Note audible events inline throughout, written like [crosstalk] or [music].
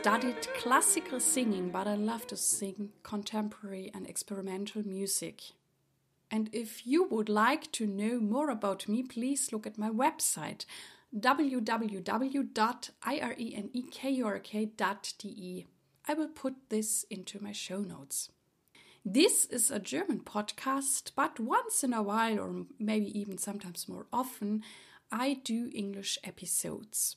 studied classical singing, but I love to sing contemporary and experimental music. And if you would like to know more about me, please look at my website www.irenekurka.de. I will put this into my show notes. This is a German podcast, but once in a while, or maybe even sometimes more often, I do English episodes.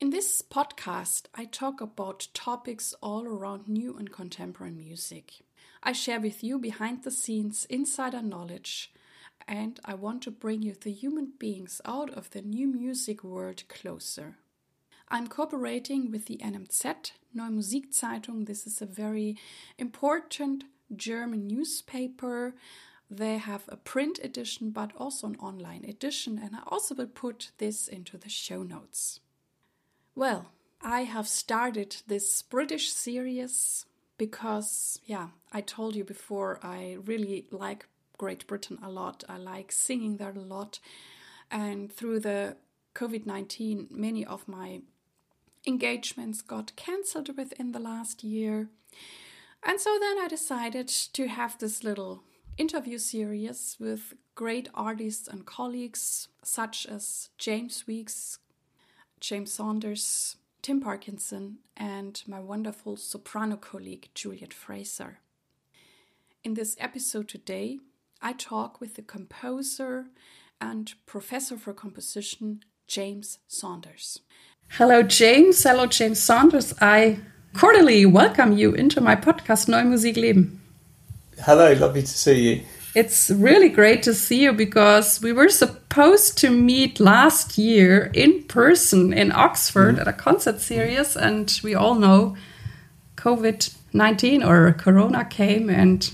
In this podcast, I talk about topics all around new and contemporary music. I share with you behind the scenes insider knowledge, and I want to bring you the human beings out of the new music world closer. I'm cooperating with the NMZ, Neue Musikzeitung. This is a very important German newspaper. They have a print edition but also an online edition, and I also will put this into the show notes. Well, I have started this British series because, yeah, I told you before, I really like Great Britain a lot. I like singing there a lot. And through the COVID 19, many of my engagements got cancelled within the last year. And so then I decided to have this little interview series with great artists and colleagues such as James Weeks, James Saunders, Tim Parkinson, and my wonderful soprano colleague Juliet Fraser. In this episode today, I talk with the composer and professor for composition James Saunders. Hello, James. Hello, James Saunders. I cordially welcome you into my podcast Neue Musik Leben. Hello, lovely to see you. It's really great to see you because we were supposed to meet last year in person in Oxford mm. at a concert series, and we all know COVID 19 or Corona came, and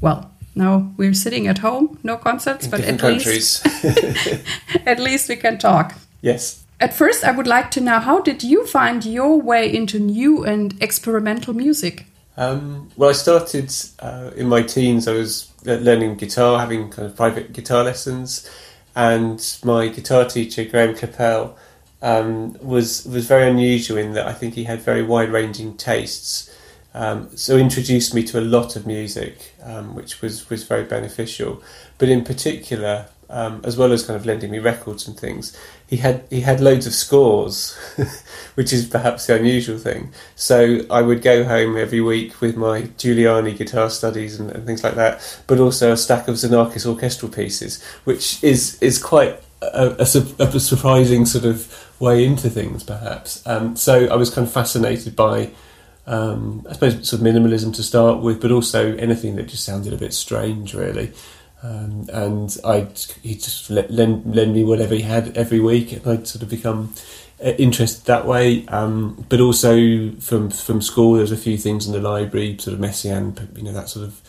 well, now we're sitting at home, no concerts, in but at least, [laughs] [laughs] at least we can talk. Yes. At first, I would like to know how did you find your way into new and experimental music? Um, well, I started uh, in my teens. I was learning guitar, having kind of private guitar lessons, and my guitar teacher Graham Capel um, was was very unusual in that I think he had very wide ranging tastes. Um, so introduced me to a lot of music, um, which was was very beneficial. But in particular, um, as well as kind of lending me records and things, he had he had loads of scores, [laughs] which is perhaps the unusual thing. So I would go home every week with my Giuliani guitar studies and, and things like that, but also a stack of Xenakis orchestral pieces, which is is quite a, a, a surprising sort of way into things, perhaps. Um, so I was kind of fascinated by. Um, I suppose sort of minimalism to start with, but also anything that just sounded a bit strange, really. Um, and I he just let, lend lend me whatever he had every week, and I'd sort of become uh, interested that way. Um, but also from from school, there's a few things in the library, sort of Messiaen, you know, that sort of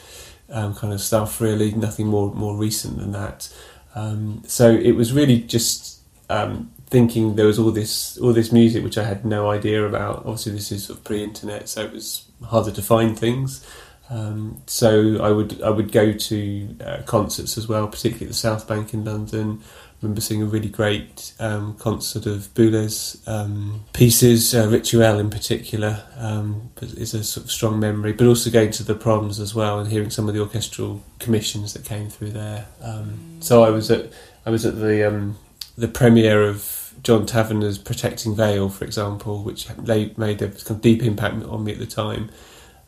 um, kind of stuff. Really, nothing more more recent than that. Um, so it was really just um, thinking there was all this all this music which I had no idea about. Obviously, this is sort of pre-internet, so it was harder to find things. Um, so I would I would go to uh, concerts as well, particularly at the South Bank in London. I remember seeing a really great um, concert of Boulez's um, pieces, uh, Rituel in particular, um, is a sort of strong memory. But also going to the proms as well and hearing some of the orchestral commissions that came through there. Um, so I was at I was at the um, the premiere of John Tavener's Protecting Veil, for example, which made a kind of deep impact on me at the time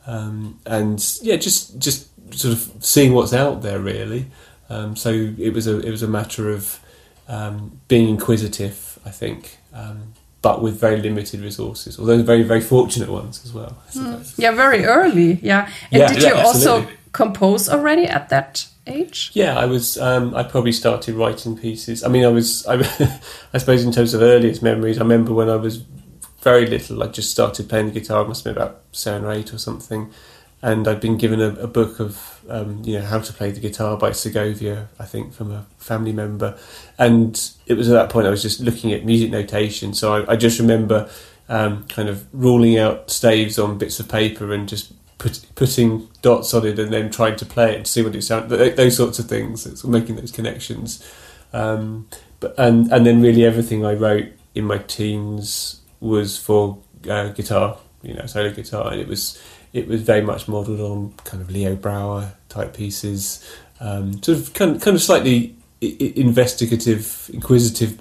um, and yeah, just just sort of seeing what's out there really. Um, so it was a it was a matter of um, being inquisitive, I think, um, but with very limited resources. Although very very fortunate ones as well. Mm. Yeah, very early. Yeah, and yeah, did yeah, you absolutely. also compose already at that age? Yeah, I was. Um, I probably started writing pieces. I mean, I was. I, [laughs] I suppose in terms of earliest memories, I remember when I was very little. I just started playing the guitar. I must have been about seven or eight or something, and I'd been given a, a book of um, you know how to play the guitar by Segovia, I think, from a family member. And it was at that point I was just looking at music notation. So I, I just remember um, kind of ruling out staves on bits of paper and just put, putting dots on it, and then trying to play it to see what it sounded. Those sorts of things, it's making those connections. Um, but and and then really everything I wrote in my teens was for uh, guitar. you know solo guitar, and it was it was very much modelled on kind of Leo Brouwer type pieces, um, sort of kind kind of slightly investigative, inquisitive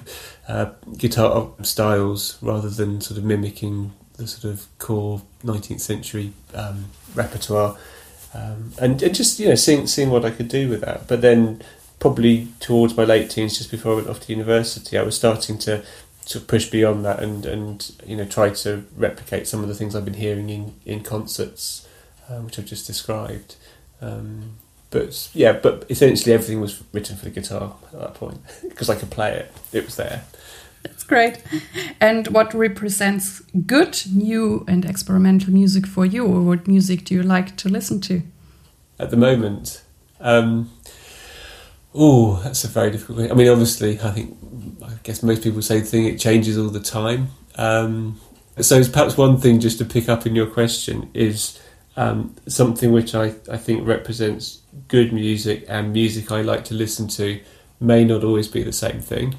uh, guitar styles rather than sort of mimicking the sort of core 19th century um, repertoire. Um, and, and just you know seeing seeing what I could do with that. But then probably towards my late teens, just before I went off to university, I was starting to of push beyond that and and you know try to replicate some of the things I've been hearing in in concerts, uh, which I've just described. Um, but yeah, but essentially everything was written for the guitar at that point [laughs] because I could play it. It was there. That's great. And what represents good, new, and experimental music for you, or what music do you like to listen to? At the moment, um, oh, that's a very difficult. Thing. I mean, obviously, I think I guess most people say the thing it changes all the time. Um, so perhaps one thing just to pick up in your question is um, something which I, I think represents good music and music I like to listen to may not always be the same thing.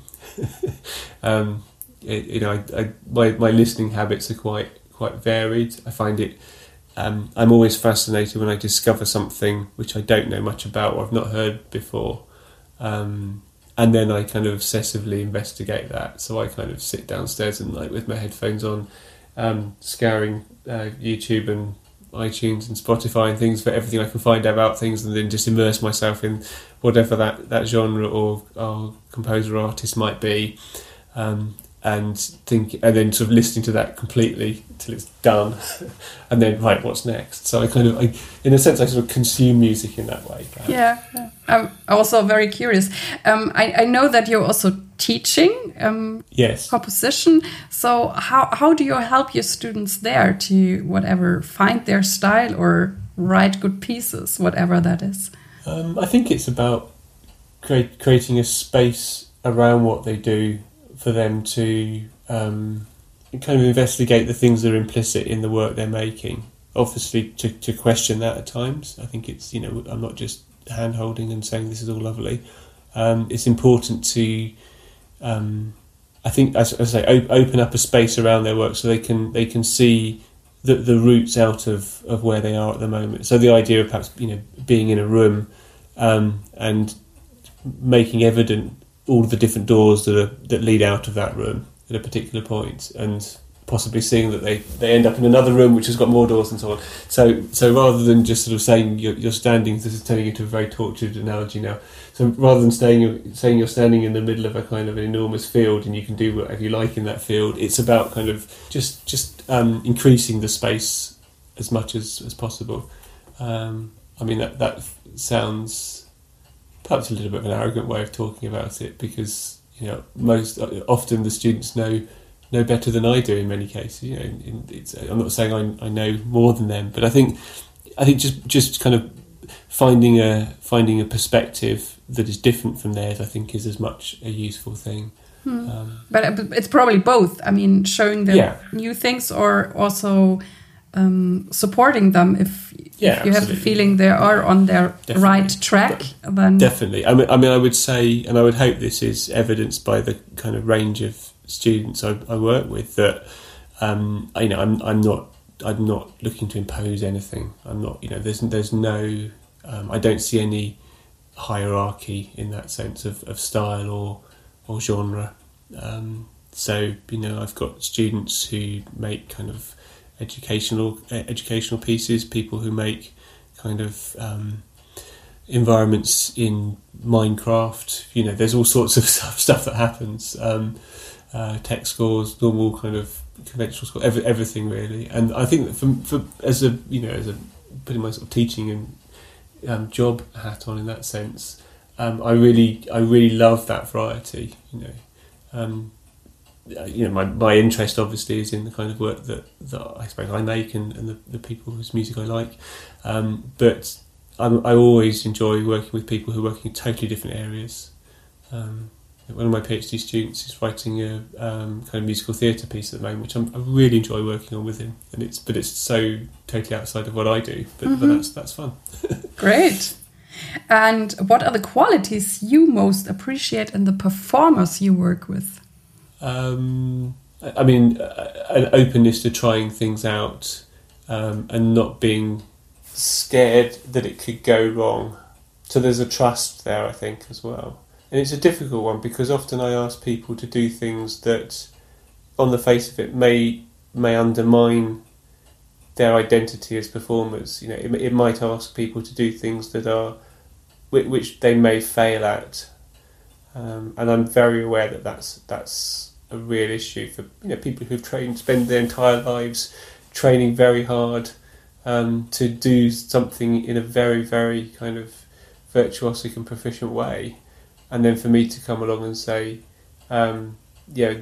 [laughs] um, it, you know, I, I, my my listening habits are quite quite varied. I find it. Um, I'm always fascinated when I discover something which I don't know much about or I've not heard before, um, and then I kind of obsessively investigate that. So I kind of sit downstairs and like with my headphones on, um, scouring uh, YouTube and iTunes and Spotify and things for everything I can find about things, and then just immerse myself in whatever that, that genre or, or composer or artist might be, um, and think, and then sort of listening to that completely till it's done, [laughs] and then right, what's next? So I kind of, I, in a sense, I sort of consume music in that way. Yeah, yeah, I'm also very curious. Um, I, I know that you're also teaching um, yes composition so how, how do you help your students there to whatever find their style or write good pieces whatever that is um, i think it's about create, creating a space around what they do for them to um, kind of investigate the things that are implicit in the work they're making. Obviously to, to question that at times. I think it's you know i'm not just hand holding and saying this is all lovely. Um, it's important to um, I think, as, I say, open up a space around their work so they can they can see the the roots out of, of where they are at the moment. So the idea of perhaps you know being in a room um, and making evident all the different doors that are, that lead out of that room at a particular point, and possibly seeing that they, they end up in another room which has got more doors and so on. So so rather than just sort of saying you're, you're standing, this is turning into a very tortured analogy now. So rather than staying, saying you're standing in the middle of a kind of an enormous field and you can do whatever you like in that field, it's about kind of just just um, increasing the space as much as, as possible. Um, I mean that that sounds perhaps a little bit of an arrogant way of talking about it because you know most often the students know know better than I do in many cases. You know, in, I'm not saying I, I know more than them, but I think I think just just kind of finding a finding a perspective that is different from theirs, I think, is as much a useful thing. Hmm. Um, but it's probably both. I mean, showing them yeah. new things or also um, supporting them if, yeah, if you have the feeling they are on their definitely. right track. Then definitely. I mean, I mean, I would say, and I would hope this is evidenced by the kind of range of students I, I work with that um, you know I'm I'm not I'm not looking to impose anything. I'm not you know there's there's no um, I don't see any hierarchy in that sense of, of style or or genre. Um, so you know I've got students who make kind of educational educational pieces, people who make kind of um, environments in Minecraft. You know, there's all sorts of [laughs] stuff, stuff that happens. Um, uh, text scores, normal kind of conventional score, every, everything really. And I think for, for as a you know as a putting my sort of teaching and um, job hat on in that sense, um, I really I really love that variety. You know, um, you know my, my interest obviously is in the kind of work that, that I suppose I make and, and the, the people whose music I like, um, but I'm, i always enjoy working with people who are working in totally different areas. Um, one of my PhD students is writing a um, kind of musical theatre piece at the moment, which I'm, i really enjoy working on with him. And it's but it's so totally outside of what I do, but, mm-hmm. but that's that's fun. [laughs] Great. And what are the qualities you most appreciate in the performers you work with? Um, I mean, an openness to trying things out um, and not being scared that it could go wrong. So there's a trust there, I think, as well. And it's a difficult one because often I ask people to do things that, on the face of it, may may undermine their identity as performers. You know, it, it might ask people to do things that are which they may fail at, um, and I'm very aware that that's that's a real issue for you know people who've trained, spend their entire lives training very hard um, to do something in a very very kind of virtuosic and proficient way, and then for me to come along and say. Um, yeah,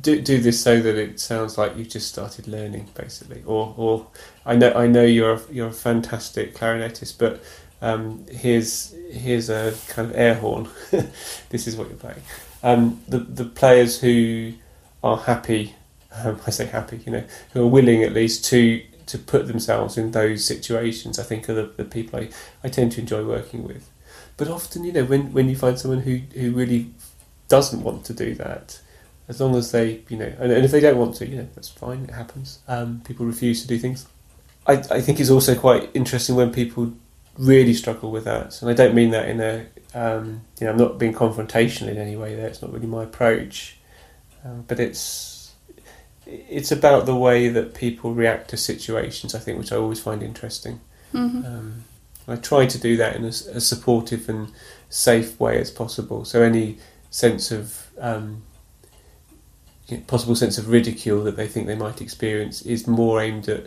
do do this so that it sounds like you've just started learning, basically. Or, or I know I know you're a, you're a fantastic clarinetist, but um, here's here's a kind of air horn. [laughs] this is what you're playing. Um, the the players who are happy, um, [laughs] I say happy, you know, who are willing at least to to put themselves in those situations, I think are the, the people I, I tend to enjoy working with. But often, you know, when, when you find someone who, who really doesn't want to do that, as long as they, you know, and, and if they don't want to, you know, that's fine, it happens. Um, people refuse to do things. I, I think it's also quite interesting when people really struggle with that, and I don't mean that in a, um, you know, I'm not being confrontational in any way there, it's not really my approach, um, but it's, it's about the way that people react to situations, I think, which I always find interesting. Mm-hmm. Um, I try to do that in as, a, supportive and safe way as possible. So any sense of um, possible sense of ridicule that they think they might experience is more aimed at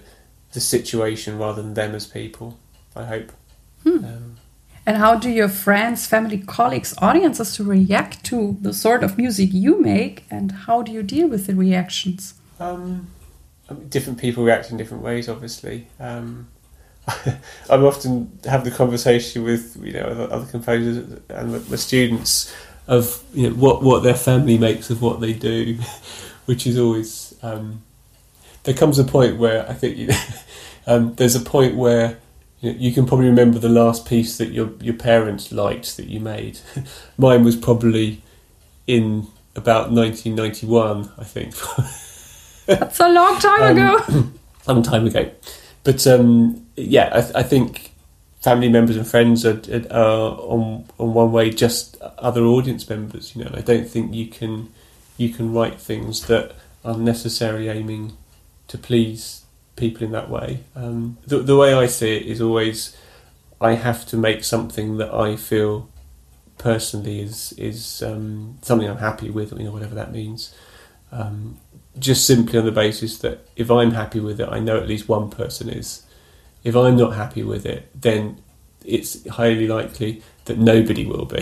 the situation rather than them as people. I hope. Hmm. Um, and how do your friends, family, colleagues, audiences to react to the sort of music you make, and how do you deal with the reactions? Um, different people react in different ways, obviously. Um, [laughs] I often have the conversation with you know other, other composers and my students of you know, what what their family makes of what they do, [laughs] which is always um, there comes a point where I think you [laughs] know, um, there's a point where you, can probably remember the last piece that your your parents liked that you made. [laughs] Mine was probably in about 1991, I think. That's a long time um, ago. [laughs] [laughs] long time ago, but um, yeah, I, th- I think family members and friends are, are on on one way just other audience members. You know, I don't think you can you can write things that are necessarily aiming to please people in that way. Um, the, the way I see it is always I have to make something that I feel personally is is um, something I'm happy with, you know, whatever that means. Um, just simply on the basis that if I'm happy with it, I know at least one person is if I'm not happy with it, then it's highly likely that nobody will be.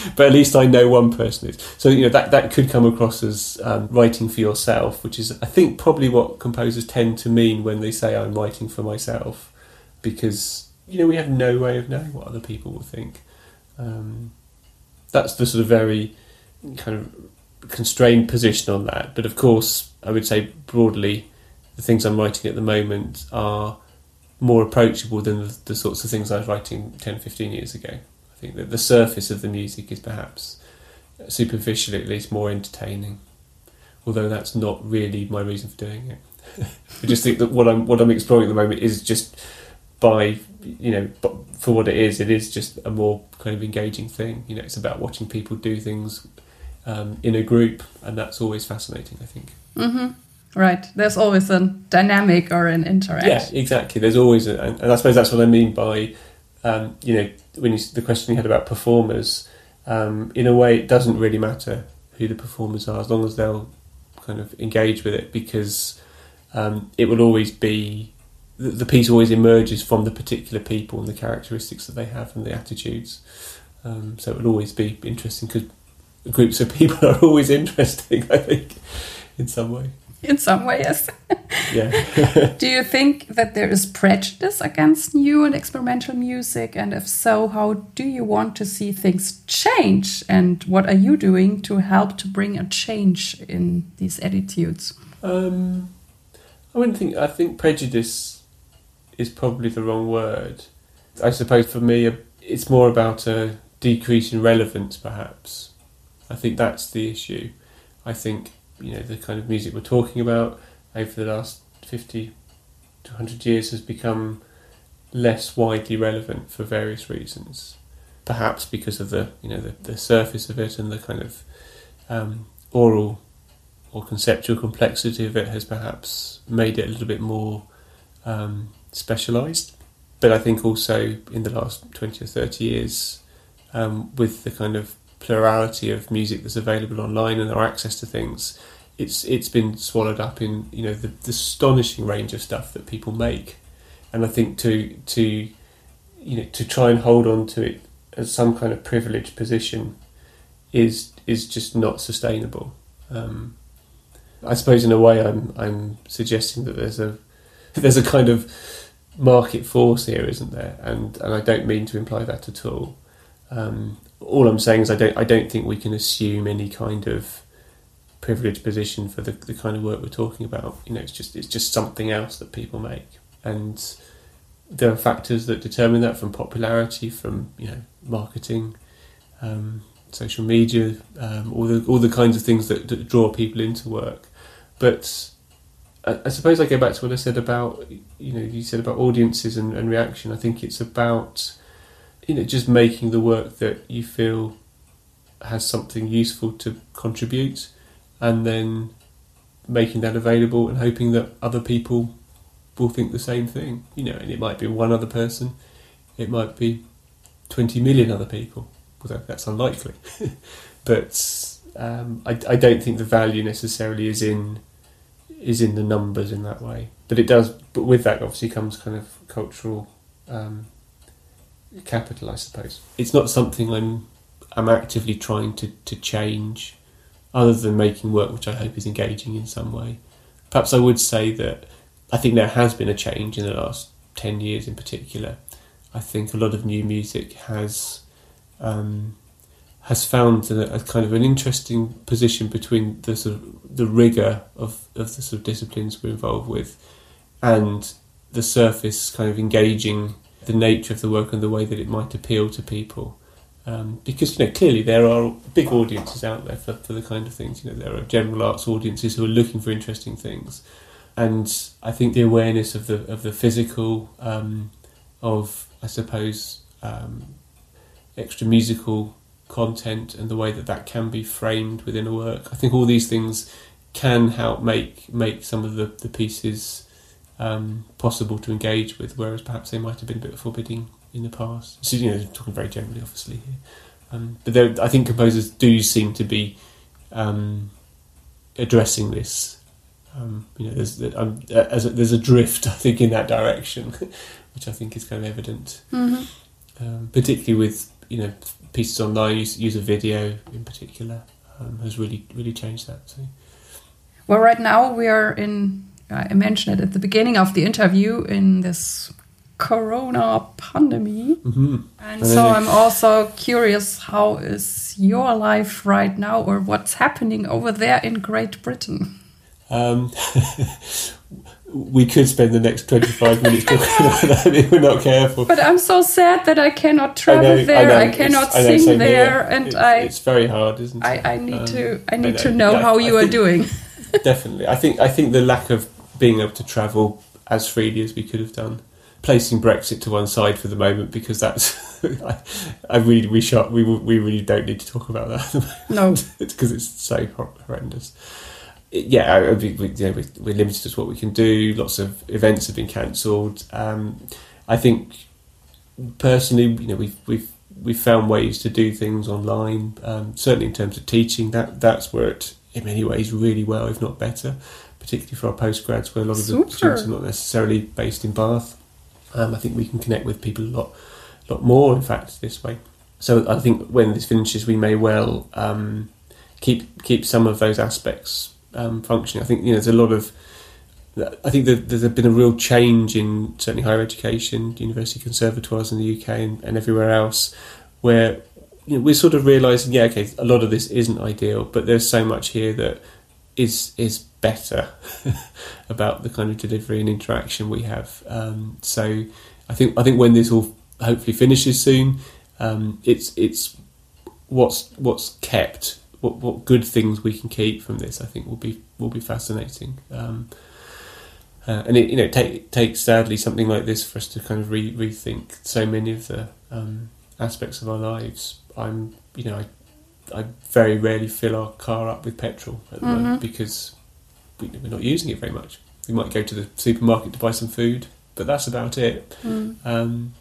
[laughs] but at least I know one person is. So you know that that could come across as um, writing for yourself, which is I think probably what composers tend to mean when they say I'm writing for myself, because you know we have no way of knowing what other people will think. Um, that's the sort of very kind of constrained position on that. But of course, I would say broadly, the things I'm writing at the moment are more approachable than the, the, sorts of things I was writing 10, 15 years ago. Think that the surface of the music is perhaps superficially at least more entertaining, although that's not really my reason for doing it. [laughs] I just think that what I'm what I'm exploring at the moment is just by you know for what it is, it is just a more kind of engaging thing. You know, it's about watching people do things um, in a group, and that's always fascinating. I think. Mm-hmm. Right. There's always a dynamic or an interaction. Yeah, exactly. There's always, a, and I suppose that's what I mean by, um, you know, when you, the question you had about performers. Um, in a way, it doesn't really matter who the performers are as long as they'll kind of engage with it because um, it will always be the, the, piece always emerges from the particular people and the characteristics that they have and the attitudes. Um, so it will always be interesting because groups of [laughs] people are always interesting. I think in some way [laughs] in some ways. [laughs] Yeah. [laughs] Do you think that there is prejudice against new and experimental music? And if so, how do you want to see things change? And what are you doing to help to bring a change in these attitudes? Um, I wouldn't think, I think prejudice is probably the wrong word. I suppose for me, it's more about a decrease in relevance, perhaps. I think that's the issue. I think you know the kind of music we're talking about over the last 50 to 100 years has become less widely relevant for various reasons perhaps because of the you know the, the surface of it and the kind of um, aural or conceptual complexity of it has perhaps made it a little bit more um, specialised. But I think also in the last 20 or 30 years, um, with the kind of plurality of music that's available online and our access to things, it's it's been swallowed up in you know the, the astonishing range of stuff that people make, and I think to to you know to try and hold on to it as some kind of privileged position is is just not sustainable. Um, I suppose in a way I'm I'm suggesting that there's a [laughs] there's a kind of market force here, isn't there? And and I don't mean to imply that at all. Um, all I'm saying is I don't I don't think we can assume any kind of privileged position for the, the kind of work we're talking about. You know, it's just it's just something else that people make, and there are factors that determine that from popularity, from you know marketing, um, social media, um, all the all the kinds of things that, that draw people into work. But I, I, suppose I go back to what I said about you know you said about audiences and, and reaction. I think it's about you know just making the work that you feel has something useful to contribute, and then making that available and hoping that other people will think the same thing. You know, and it might be one other person, it might be twenty million other people. Although that's unlikely, [laughs] but um, I, I don't think the value necessarily is in is in the numbers in that way. But it does. But with that, obviously, comes kind of cultural um, capital, I suppose. It's not something I'm I'm actively trying to to change, other than making work which I hope is engaging in some way. Perhaps I would say that I think there has been a change in the last ten years, in particular. I think a lot of new music has. Um, has found a, a, kind of an interesting position between the sort of the rigor of, of the sort of disciplines we're involved with and the surface kind of engaging the nature of the work and the way that it might appeal to people. Um, because you know clearly there are big audiences out there for, for the kind of things you know there are general arts audiences who are looking for interesting things and I think the awareness of the of the physical um, of I suppose um, extra musical content and the way that that can be framed within a work. I think all these things can help make make some of the, the pieces um, possible to engage with, whereas perhaps they might have been a bit forbidding in the past. So, you know, talking very generally, obviously here. Um, but there, I think composers do seem to be um, addressing this. Um, you know, there's um, as a, there's a drift, [laughs] I think, in that direction, [laughs] which I think is kind of evident, mm-hmm. Um, particularly with you know pieces online use, use a video in particular um, has really really changed that. So. Well, right now we are in. I mentioned it at the beginning of the interview in this corona pandemic mm -hmm. and so i'm also curious how is your life right now or what's happening over there in great britain um, [laughs] we could spend the next 25 minutes talking [laughs] about that if we're not careful. But I'm so sad that I cannot travel I know, there. I, I cannot I know, sing there, and it's, I. It's very hard, isn't it? I, I need um, to. I need know. to know yeah, how you are doing. [laughs] definitely, I think. I think the lack of being able to travel as freely as we could have done, placing Brexit to one side for the moment because that's. [laughs] I, really we shot. We we really don't need to talk about that. No, [laughs] because it's so horrendous yeah, we, we, you know, we're limited to what we can do. Lots of events have been cancelled. Um, I think personally, you know, we've we've we've found ways to do things online. Um, certainly in terms of teaching, that that's worked in many ways really well, if not better. Particularly for our postgrads, where a lot of Super. the students are not necessarily based in Bath. Um, I think we can connect with people a lot, lot more. In fact, this way. So I think when this finishes, we may well um, keep keep some of those aspects um, functioning. I think you know there's a lot of. I think that there's been a real change in certainly higher education, university conservatoires in the UK and, and everywhere else, where you know, we're sort of realizing, yeah, okay, a lot of this isn't ideal, but there's so much here that is is better [laughs] about the kind of delivery and interaction we have. Um, so I think I think when this all hopefully finishes soon, um, it's it's what's what's kept what what good things we can keep from this, I think will be will be fascinating. Um, uh, and it you know take, takes sadly something like this for us to kind of re- rethink so many of the um, aspects of our lives. I'm you know I, I very rarely fill our car up with petrol at the Mm-hmm. moment because we, we're not using it very much. We might go to the supermarket to buy some food, but that's about it. Mm. Um,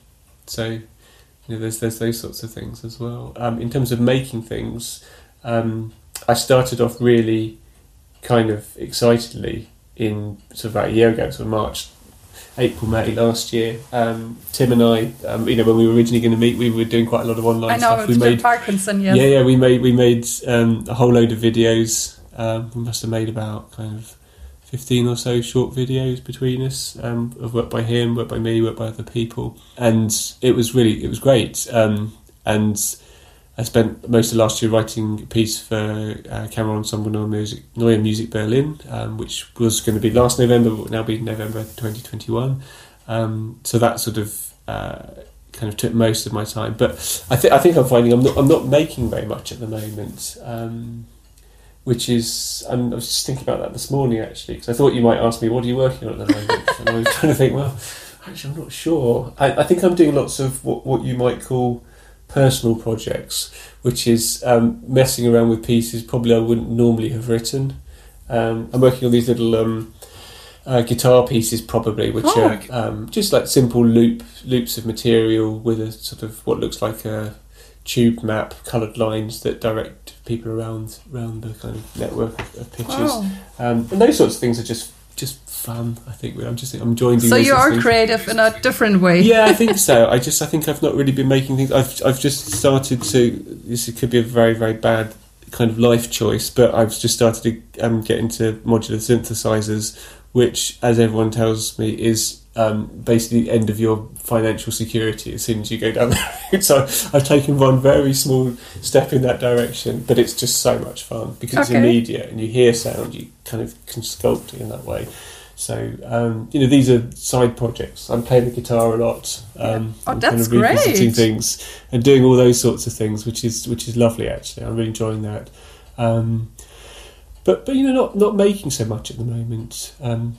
so, you know, there's there's those sorts of things as well. Um, in terms of making things, um, I started off really kind of excitedly in sort of about a year ago, sort of March, April, May last year. Um, Tim and I, um, you know, when we were originally going to meet, we were doing quite a lot of online I know stuff. we made Parkinson. Yes. yeah, yeah, we made we made um, a whole load of videos. Um, we must have made about kind of fifteen or so short videos between us um, of work by him, work by me, work by other people, and it was really it was great. Um, and I spent most of last year writing a piece for uh, Kammerensemble Neue Musik, Neue Musik Berlin, um, which was going to be last November, but will now be November 2021. Um, so that sort of uh, kind of took most of my time. But I, th- I think I'm finding I'm not, I'm not making very much at the moment, um, which is I'm, I was just thinking about that this morning actually because I thought you might ask me what are you working on at the moment, and I was trying to think well. Actually, I'm not sure. I, I think I'm doing lots of what, what you might call personal projects, which is um, messing around with pieces probably I wouldn't normally have written. Um, I'm working on these little um, uh, guitar pieces, probably, which Oh. are um, just like simple loop loops of material with a sort of what looks like a tube map, coloured lines that direct people around around the kind of network of, of pictures. Wow. Um, and those sorts of things are just just fun. I think I'm just I'm enjoying doing. So you are things creative in a different way. yeah, I think [laughs] so. I just I think I've not really been making things. I've I've just started to. This could be a very very bad kind of life choice, but I've just started to um, get into modular synthesizers, which, as everyone tells me, is um, basically the end of your financial security as soon as you go down that [laughs] route. So I've taken one very small step in that direction, but it's just so much fun because it's immediate and you hear sound, you kind of can sculpt it in that way. So um, you know, these are side projects. I'm playing the guitar a lot. Um, Oh, that's kind of revisiting great. things and doing all those sorts of things, which is which is lovely. Actually, I'm really enjoying that. Um, but but you know, not not making so much at the moment. Um,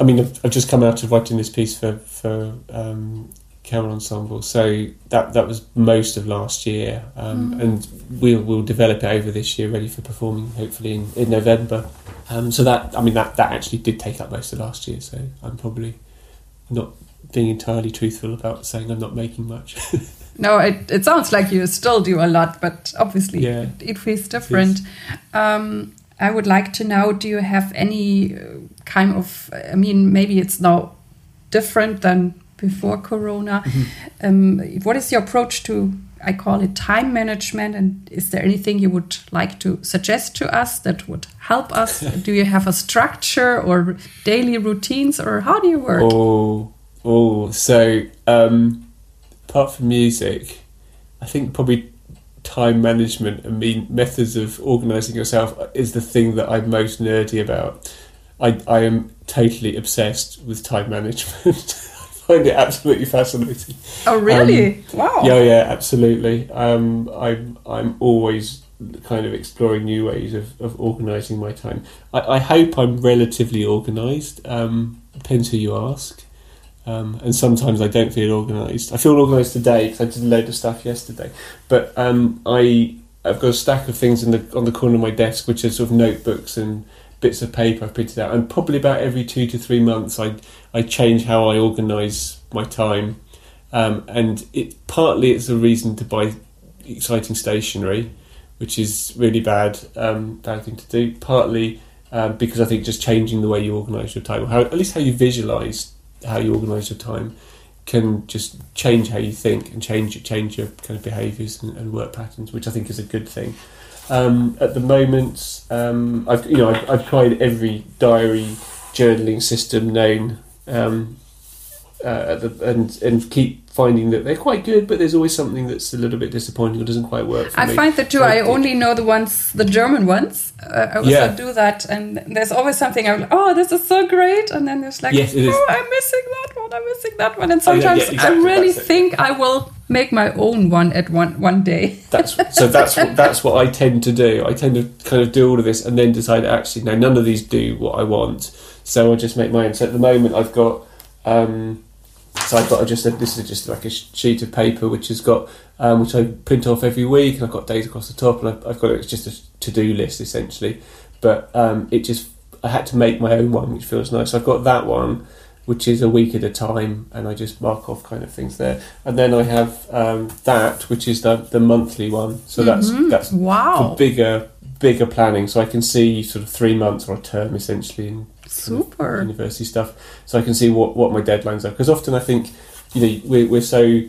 I mean, I've, I've just come out of writing this piece for for um, Kammerensemble, so that that was most of last year, um, Mm. and we'll we'll develop it over this year, ready for performing hopefully in, in November. Um, so that I mean that that actually did take up most of last year. So I'm probably not being entirely truthful about saying I'm not making much. [laughs] No, it, it sounds like you still do a lot, but obviously Yeah. it, it feels different. Um, I would like to know do you have any uh, kind of, I mean, maybe it's now different than before Corona. Um, what is your approach to, I call it time management? And is there anything you would like to suggest to us that would help us? [laughs] do you have a structure or daily routines, or how do you work? Oh, oh. So, um, apart from music, I think probably time management and mean methods of organising yourself is the thing that I'm most nerdy about. I I am totally obsessed with time management. [laughs] Find it absolutely fascinating. Oh, really? wow. Yeah, yeah, absolutely. Um, I'm I'm always kind of exploring new ways of, of organising my time. I, I hope I'm relatively organised. Um, depends who you ask. Um, and sometimes I don't feel organised. I feel organised today because I did a load of stuff yesterday. But um, I I've got a stack of things in the on the corner of my desk, which are sort of notebooks and bits of paper I've printed out. And probably about every two to three months, I I change how I organise my time. Um, and it partly it's a reason to buy exciting stationery, which is really bad um, bad thing to do. Partly um, because I think just changing the way you organise your time, or how, at least how you visualise how you organise your time, can just change how you think and change change your kind of behaviours and, and work patterns, which I think is a good thing. Um, at the moment, um, I've you know I've, I've tried every diary journaling system known, um, uh, the, and and keep finding that they're quite good, but there's always something that's a little bit disappointing or doesn't quite work. For I me. find that too. So I only know the ones, the German ones. Uh, I also Yeah. do that, and there's always something I'm like, oh, this is so great, and then there's like, Yes, oh, I'm missing that one. I'm missing that one. And sometimes Oh, yeah, exactly, I really it. think I will make my own one at one one day. That's so that's what that's what I tend to do. I tend to kind of do all of this and then decide actually no, none of these do what I want. So I'll just make my own. So at the moment I've got um, so I've got just a, this is just like a sheet of paper which has got um, which I print off every week and I've got days across the top and I've, I've got it, it's just a to do list essentially. But um, it just I had to make my own one which feels nice. So I've got that one which is a week at a time, and I just mark off kind of things there. And then I have um, that, which is the the monthly one. So that's Mhm. that's wow, for bigger bigger planning. So I can see sort of three months or a term essentially in super. university stuff. So I can see what what my deadlines are. Because often I think you know we're we're so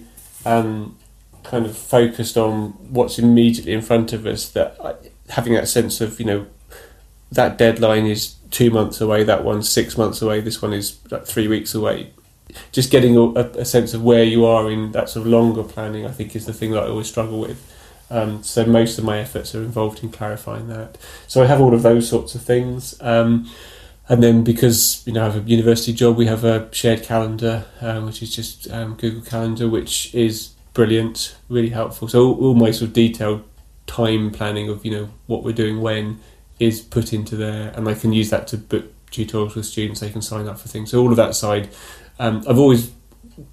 um, kind of focused on what's immediately in front of us that I, having that sense of you know that deadline is two months away, that one's six months away, this one is like three weeks away. Just getting a, a sense of where you are in that sort of longer planning, I think, is the thing that I always struggle with. Um, so most of my efforts are involved in clarifying that. So I have all of those sorts of things. Um, and then because you know I have a university job, we have a shared calendar, um, which is just um, Google Calendar, which is brilliant, really helpful. So all, my sort of detailed time planning of you know what we're doing when is put into there, and I can use that to book tutorials with students. They can sign up for things. So all of that side, um, I've always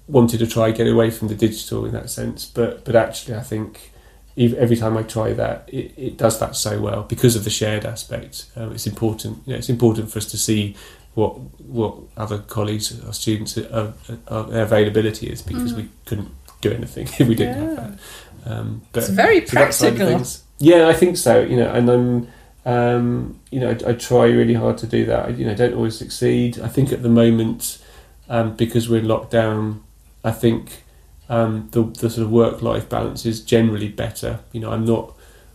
wanted to try get away from the digital in that sense, but but actually I think every time I try that, it, it does that so well because of the shared aspect. Um, it's important. You know, it's important for us to see what what other colleagues or students are, are, their availability is because we couldn't do anything [laughs] if we didn't have that. Um, but It's very so that side of practical. Yeah, I think so. You know, and I'm, um, you know, I, I try really hard to do that. I, you know, don't always succeed. I think at the moment, um, because we're in lockdown, I think um, the the sort of work life balance is generally better. You know, I'm not.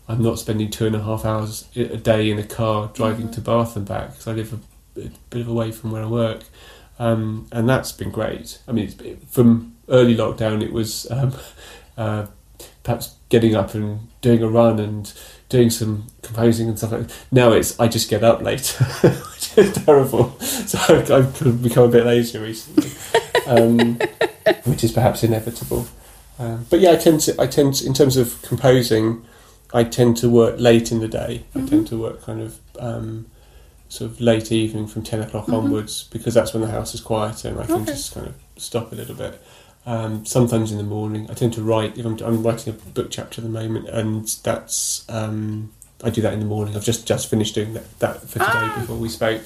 I'm not spending two and a half hours a day in a car driving Mhm. to Bath and back because I live a, a bit of away from where I work, um, and that's been great. I mean, it's, from early lockdown, it was um, [laughs] uh, perhaps getting up and doing a run and doing some composing and stuff like that. Now it's I just get up late, [laughs] which is terrible. So I've, I've kind of become a bit lazier recently, um, [laughs] which is perhaps inevitable. Um, but yeah, I tend to I tend to, in terms of composing, I tend to work late in the day. I tend to work kind of um, sort of late evening from ten o'clock Mhm. onwards because that's when the house is quieter and I can Okay. just kind of stop a little bit. Um, sometimes in the morning, I tend to write. If I'm, I'm writing a book chapter at the moment, and that's um, I do that in the morning. I've just just finished doing that, that for today Ah. before we spoke.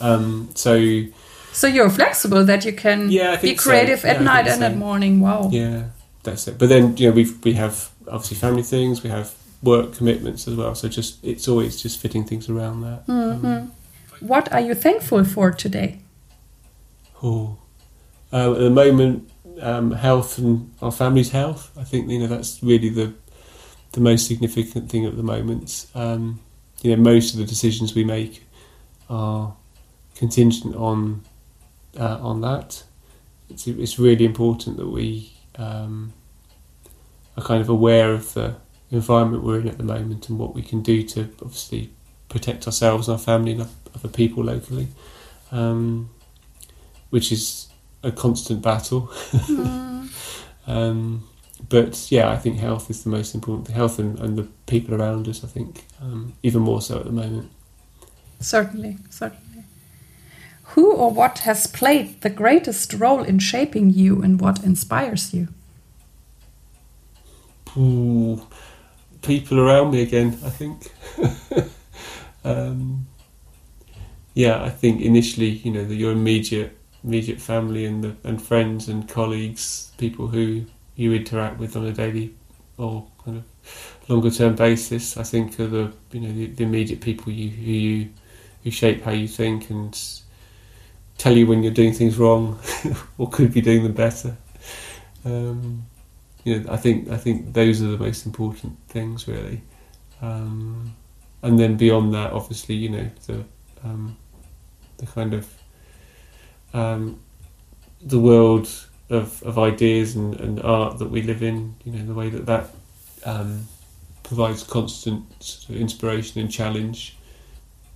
Um, so So you're flexible that you can Yeah, be so. creative Yeah, at I night and so. at morning. Wow. yeah, that's it. But then you know we we have obviously family things, we have work commitments as well. So just it's always just fitting things around that. Mhm. What are you thankful for today? Oh, um, at the moment, um, health and our family's health. I think you know that's really the the most significant thing at the moment. Um, you know, most of the decisions we make are contingent on uh, on that. It's it's really important that we um, are kind of aware of the environment we're in at the moment and what we can do to obviously protect ourselves, our family, and other people locally. Um, which is a constant battle. [laughs] um, but yeah, I think health is the most important. Health and, and the people around us, I think, um, even more so at the moment. Certainly, certainly. Who or what has played the greatest role in shaping you and what inspires you? Ooh, people around me again, I think. [laughs] um, yeah, I think initially, you know, the, your immediate immediate family and the, and friends and colleagues, people who you interact with on a daily or kind of longer term basis, I think are the you know the, the immediate people you who you who shape how you think and tell you when you're doing things wrong [laughs] or could be doing them better. Um, you know, I think I think those are the most important things really. Um, and then beyond that, obviously, you know, the um, the kind of um, the world of, of ideas and, and art that we live in, you know, the way that that um, provides constant sort of inspiration and challenge.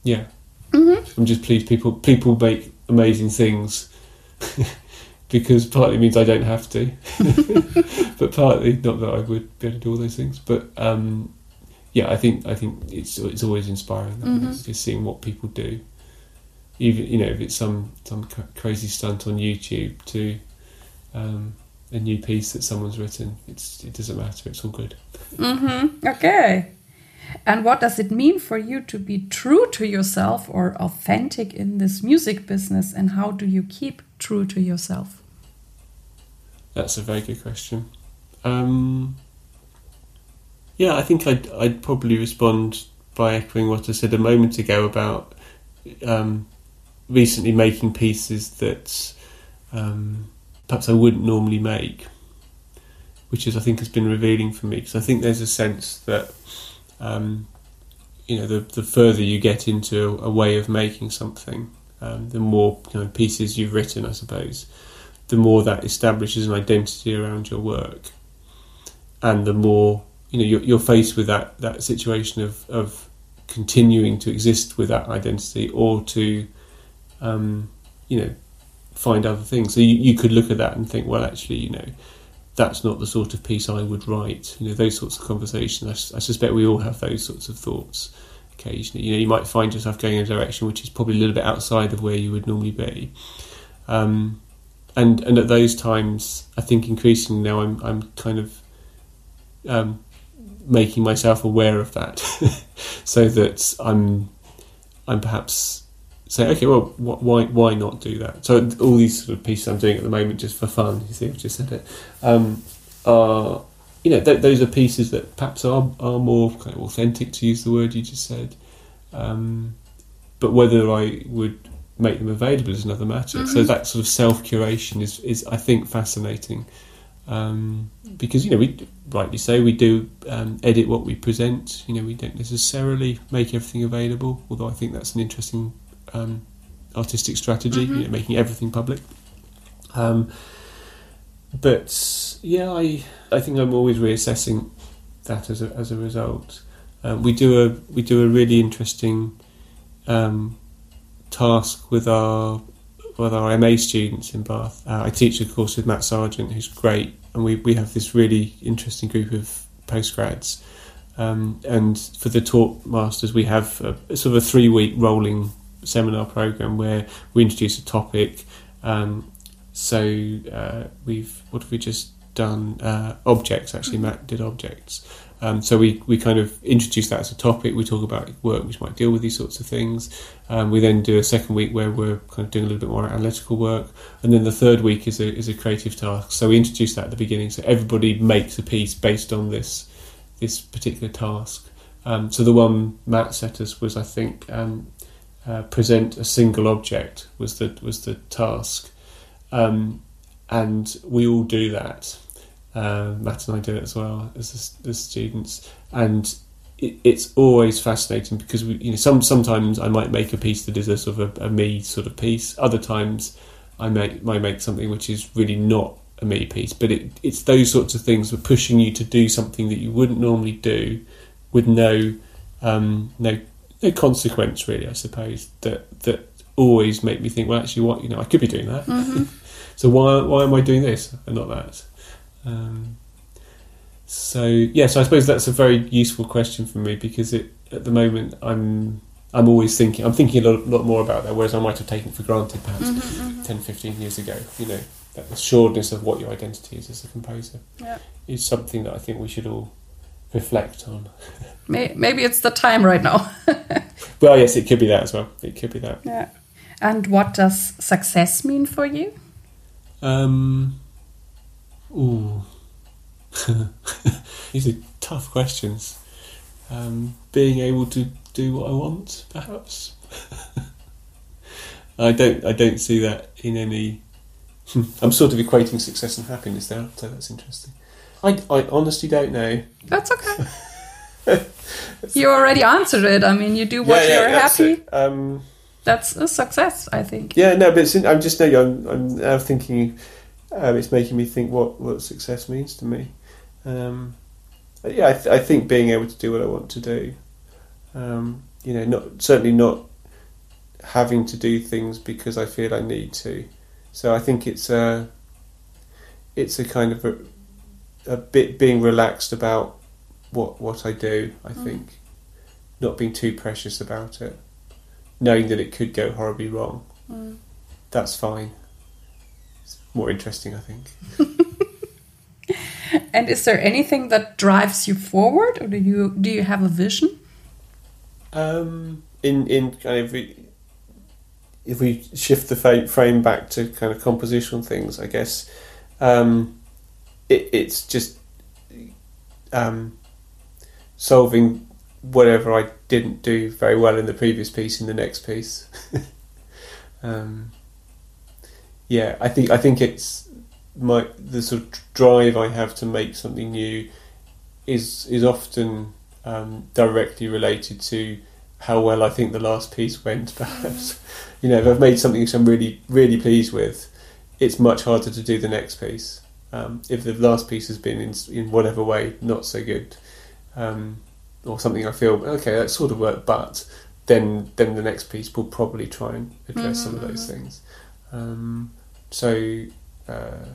Yeah, Mm-hmm. I'm just pleased people people make amazing things, [laughs] because partly means I don't have to, [laughs] but partly not that I would be able to do all those things. But um, yeah, I think I think it's it's always inspiring. Mm-hmm. Just seeing what people do, even you know if it's some some crazy stunt on YouTube to um, a new piece that someone's written. It's it doesn't matter. It's all good. Mm-hmm. Okay. And what does it mean for you to be true to yourself or authentic in this music business? And how do you keep true to yourself? That's a very good question. Um, yeah, I think I'd, I'd probably respond by echoing what I said a moment ago about um, recently making pieces that um, perhaps I wouldn't normally make, which is I think has been revealing for me because I think there's a sense that um, you know the the further you get into a, way of making something, um, the more you know, pieces you've written, I suppose, the more that establishes an identity around your work, and the more you know you're, you're faced with that that situation of of continuing to exist with that identity or to um, you know find other things. So you, you could look at that and think, well, actually, you know, that's not the sort of piece I would write. You know, those sorts of conversations. I, I, suspect we all have those sorts of thoughts occasionally. You know, you might find yourself going in a direction which is probably a little bit outside of where you would normally be. Um, and and at those times, I think increasingly now I'm I'm kind of um, making myself aware of that, [laughs] so that I'm I'm perhaps say, okay, well, why why not do that? So all these sort of pieces I'm doing at the moment just for fun. You see, I've just said it. Um, are you know th- those are pieces that perhaps are are more kind of authentic to use the word you just said. Um, but whether I would make them available is another matter. Mm-hmm. So that sort of self curation is is I think fascinating. Um, because you know we rightly say we do um, edit what we present. You know we don't necessarily make everything available, although I think that's an interesting um, artistic strategy, mm-hmm. you know, making everything public. Um, but yeah, I I think I'm always reassessing that as a as a result. Um, we do a we do a really interesting um, task with our with our MA students in Bath. Uh, I teach a course with Matt Sargent, who's great, and we we have this really interesting group of postgrads. Um, and for the talk masters, we have a, sort of a three week rolling seminar program where we introduce a topic. Um, so uh, we've what have we just done? Uh, objects actually. Matt did objects. Um, so we, we kind of introduce that as a topic. We talk about work which might deal with these sorts of things. Um, we then do a second week where we're kind of doing a little bit more analytical work, and then the third week is a is a creative task. So we introduce that at the beginning. So everybody makes a piece based on this this particular task. Um, so the one Matt set us was I think um, uh, present a single object was the was the task, um, and we all do that. Uh, Matt and I do it as well as as students, and it, it's always fascinating because we, you know, some sometimes I might make a piece that is a sort of a, a me sort of piece. Other times, I may might make something which is really not a me piece. But it, it's those sorts of things that are pushing you to do something that you wouldn't normally do, with no um, no no consequence really, I suppose, that that always make me think, well, actually, what you know, I could be doing that. Mm-hmm. [laughs] so why why am I doing this and not that? Um, so yes, yeah, so I suppose that's a very useful question for me because it at the moment I'm I'm always thinking I'm thinking a lot, lot more about that, whereas I might have taken for granted perhaps mm-hmm, mm-hmm. 10, 15 years ago. You know, that assuredness of what your identity is as a composer yeah. is something that I think we should all reflect on. Maybe it's the time right now. [laughs] well, yes, it could be that as well. It could be that. Yeah. And what does success mean for you? Um. Ooh. [laughs] These are tough questions. Um, being able to do what I want, perhaps. [laughs] I don't. I don't see that in any. I'm sort of equating success and happiness there, so that's interesting. I, I honestly don't know. That's okay. you already answered it. I mean, you do what yeah, yeah, you're happy. Um, that's a success, I think. Yeah, no, but I'm just no, I'm, I'm now thinking. Um, it's making me think what, what success means to me. Um, yeah, I, th- I, think being able to do what I want to do. Um, you know, not certainly not having to do things because I feel I need to. So I think it's uh, it's a kind of a, a bit being relaxed about what what I do. I Mm. think not being too precious about it, knowing that it could go horribly wrong. Mm. That's fine. It's more interesting, I think. [laughs] And is there anything that drives you forward, or do you do you have a vision? Um, in in kind of if we shift the frame back to kind of compositional things, I guess um, it, it's just um, solving whatever I didn't do very well in the previous piece in the next piece. [laughs] um, yeah, I think I think it's my the sort of drive I have to make something new is is often um, directly related to how well I think the last piece went. [laughs] Perhaps you know if I've made something which I'm really really pleased with, it's much harder to do the next piece. Um, if the last piece has been in in whatever way not so good, um, or something I feel okay that sort of worked, but then then the next piece will probably try and address some of those things. Um, so uh,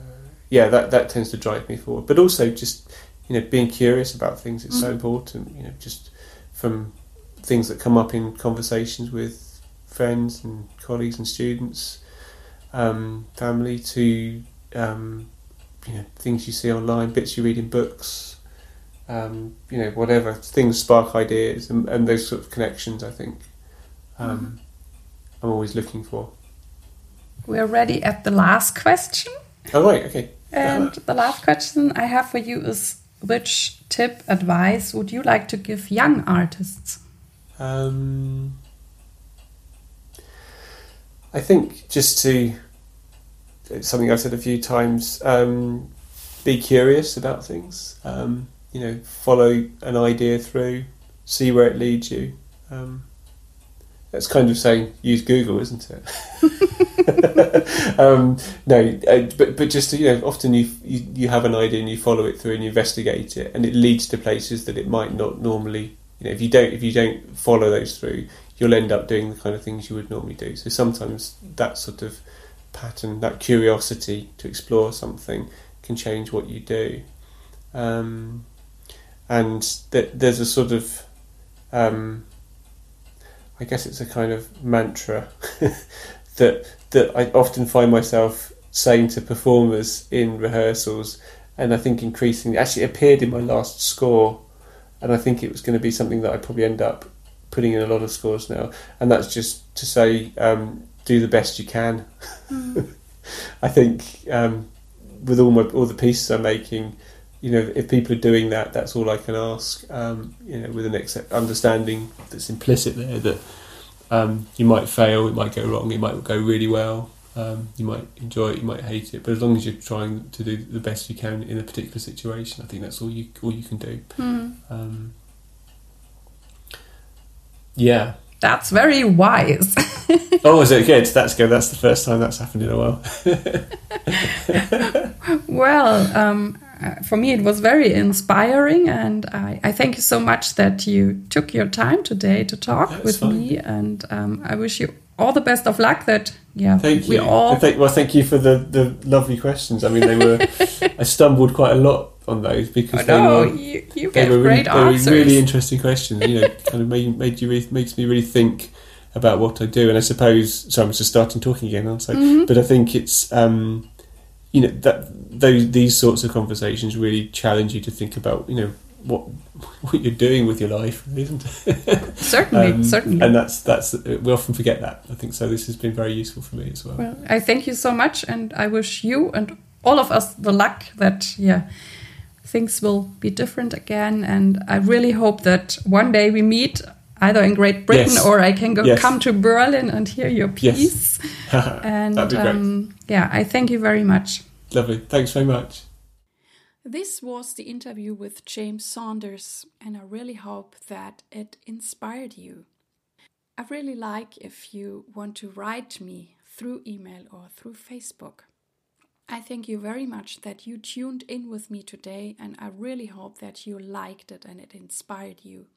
yeah, that that tends to drive me forward. But also just you know being curious about things is so important. You know, just from things that come up in conversations with friends and colleagues and students, um, family, to um, you know things you see online, bits you read in books. Um, you know, whatever things spark ideas and, and those sort of connections. I think um, I'm always looking for. We're ready at the last question. Oh right, okay. And [laughs] the last question I have for you is which tip, advice would you like to give young artists? Um, I think just to it's something I've said a few times. Um, be curious about things. Um, you know, follow an idea through, see where it leads you. Um, that's kind of saying use Google, isn't it? [laughs] [laughs] um, no, uh, but but just you know, often you, you you have an idea and you follow it through and you investigate it, and it leads to places that it might not normally. You know, if you don't if you don't follow those through, you'll end up doing the kind of things you would normally do. So sometimes that sort of pattern, that curiosity to explore something, can change what you do. Um, and that there's a sort of um, I guess it's a kind of mantra [laughs] that that I often find myself saying to performers in rehearsals, and I think increasingly actually appeared in my last score, and I think it was going to be something that I probably end up putting in a lot of scores now, and that's just to say um, do the best you can. [laughs] I think um, with all my all the pieces I'm making, you know, if people are doing that, that's all I can ask. Um, you know, with an accept- understanding that's implicit there that um, you might fail, it might go wrong, it might go really well. Um, you might enjoy it, you might hate it, but as long as you're trying to do the best you can in a particular situation, I think that's all you all you can do. Um, yeah. That's very wise. [laughs] [laughs] Oh, is it good? That's good. That's the first time that's happened in a while. [laughs] well, um, uh, for me, it was very inspiring, and I, I thank you so much that you took your time today to talk That's with fine. me. And um, I wish you all the best of luck. That yeah, Thank we you. all thank, well, thank you for the, the lovely questions. I mean, they were. [laughs] I stumbled quite a lot on those because know they were. you, you They were really, they were really interesting questions. You know, kind of made, made you really, makes me really think about what I do. And I suppose, so I'm just starting talking again, aren't I? Mm-hmm. But I think it's, um, you know, that those these sorts of conversations really challenge you to think about, you know, what [laughs] what you're doing with your life, isn't it? [laughs] certainly, Um, certainly. And that's that's we often forget that. I think so. This has been very useful for me as well. Well, I thank you so much, and I wish you and all of us the luck that yeah things will be different again. And I really hope that one day we meet either in Great Britain Yes. or I can go Yes. come to Berlin and hear your Yes. piece. [laughs] And That'd be great. um, yeah, I thank you very much. Lovely. Thanks very much. This was the interview with James Saunders, and I really hope that it inspired you. I really like if you want to write me through email or through Facebook. I thank you very much that you tuned in with me today, and I really hope that you liked it and it inspired you.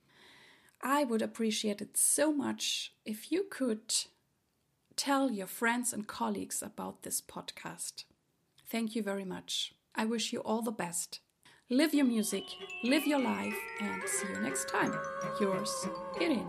I would appreciate it so much if you could tell your friends and colleagues about this podcast. Thank you very much. I wish you all the best. Live your music, live your life, and see you next time. Yours, Irene.